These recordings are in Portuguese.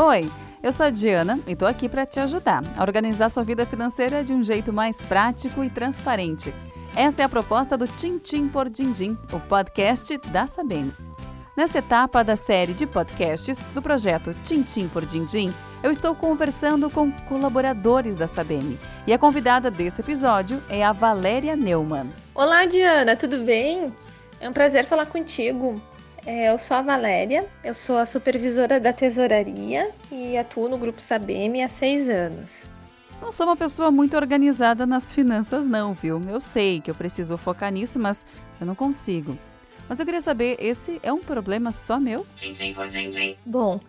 Oi, eu sou a Diana e estou aqui para te ajudar a organizar sua vida financeira de um jeito mais prático e transparente. Essa é a proposta do Tintim por Dindim, o podcast da Sabine. Nessa etapa da série de podcasts do projeto Tintim por Dindim, eu estou conversando com colaboradores da Sabine. E a convidada desse episódio é a Valéria Neumann. Olá, Diana, tudo bem? É um prazer falar contigo. É, eu sou a Valéria, eu sou a supervisora da tesouraria e atuo no Grupo Sabem há seis anos. Não sou uma pessoa muito organizada nas finanças, não, viu? Eu sei que eu preciso focar nisso, mas eu não consigo. Mas eu queria saber, esse é um problema só meu? Bom,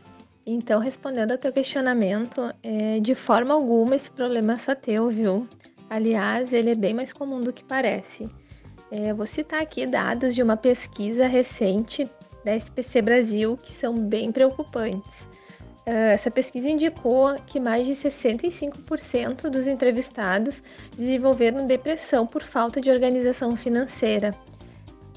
então respondendo ao teu questionamento, é, de forma alguma esse problema é só teu, viu? Aliás, ele é bem mais comum do que parece. É, vou citar aqui dados de uma pesquisa recente da SPC Brasil que são bem preocupantes. Uh, essa pesquisa indicou que mais de 65% dos entrevistados desenvolveram depressão por falta de organização financeira.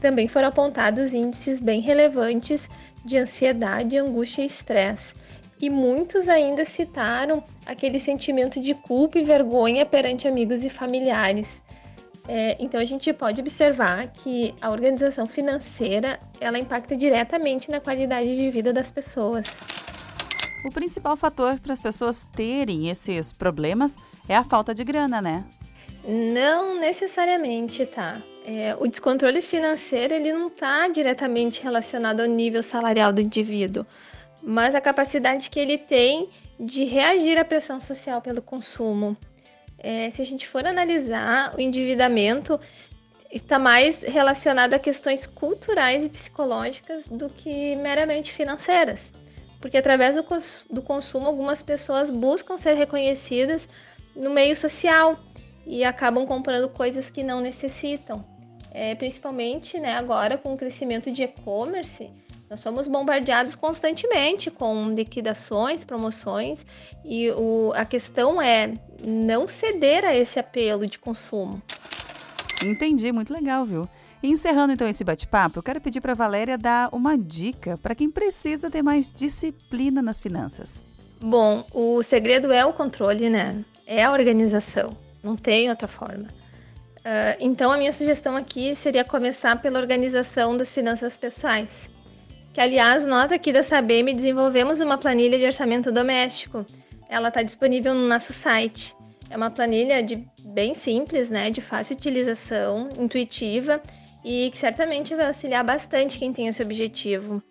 Também foram apontados índices bem relevantes de ansiedade, angústia e estresse. E muitos ainda citaram aquele sentimento de culpa e vergonha perante amigos e familiares. É, então a gente pode observar que a organização financeira ela impacta diretamente na qualidade de vida das pessoas. O principal fator para as pessoas terem esses problemas é a falta de grana, né? Não necessariamente, tá? É, o descontrole financeiro ele não está diretamente relacionado ao nível salarial do indivíduo, mas a capacidade que ele tem de reagir à pressão social pelo consumo. É, se a gente for analisar o endividamento, está mais relacionado a questões culturais e psicológicas do que meramente financeiras. Porque através do, do consumo, algumas pessoas buscam ser reconhecidas no meio social e acabam comprando coisas que não necessitam. É, principalmente né, agora com o crescimento de e-commerce, nós somos bombardeados constantemente com liquidações, promoções, e o, a questão é não ceder a esse apelo de consumo. Entendi, muito legal, viu? E encerrando então esse bate-papo, eu quero pedir para Valéria dar uma dica para quem precisa ter mais disciplina nas finanças. Bom, o segredo é o controle, né? É a organização. Não tem outra forma. Uh, então, a minha sugestão aqui seria começar pela organização das finanças pessoais que aliás nós aqui da Sabem desenvolvemos uma planilha de orçamento doméstico. Ela está disponível no nosso site. É uma planilha de bem simples, né, de fácil utilização, intuitiva e que certamente vai auxiliar bastante quem tem esse objetivo.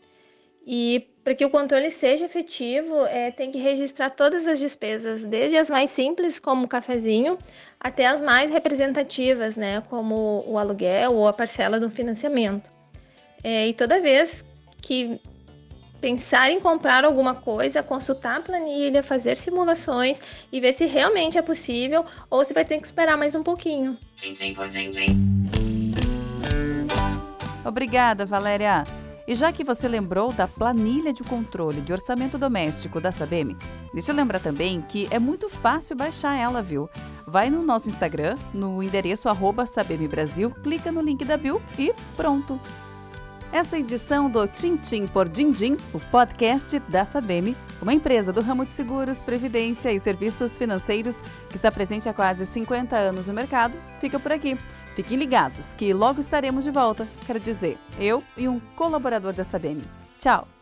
E para que o controle seja efetivo, é, tem que registrar todas as despesas, desde as mais simples, como o cafezinho, até as mais representativas, né, como o aluguel ou a parcela do financiamento. É, e toda vez que pensar em comprar alguma coisa, consultar a planilha, fazer simulações e ver se realmente é possível ou se vai ter que esperar mais um pouquinho. Obrigada, Valéria. E já que você lembrou da planilha de controle de orçamento doméstico da Sabem, deixa eu lembrar também que é muito fácil baixar ela, viu? Vai no nosso Instagram, no endereço arroba Brasil, clica no link da Bill e pronto! Essa edição do Tintim por Dindim, o podcast da Sabem, uma empresa do ramo de seguros, previdência e serviços financeiros que está presente há quase 50 anos no mercado, fica por aqui. Fiquem ligados que logo estaremos de volta, quero dizer, eu e um colaborador da Sabem. Tchau!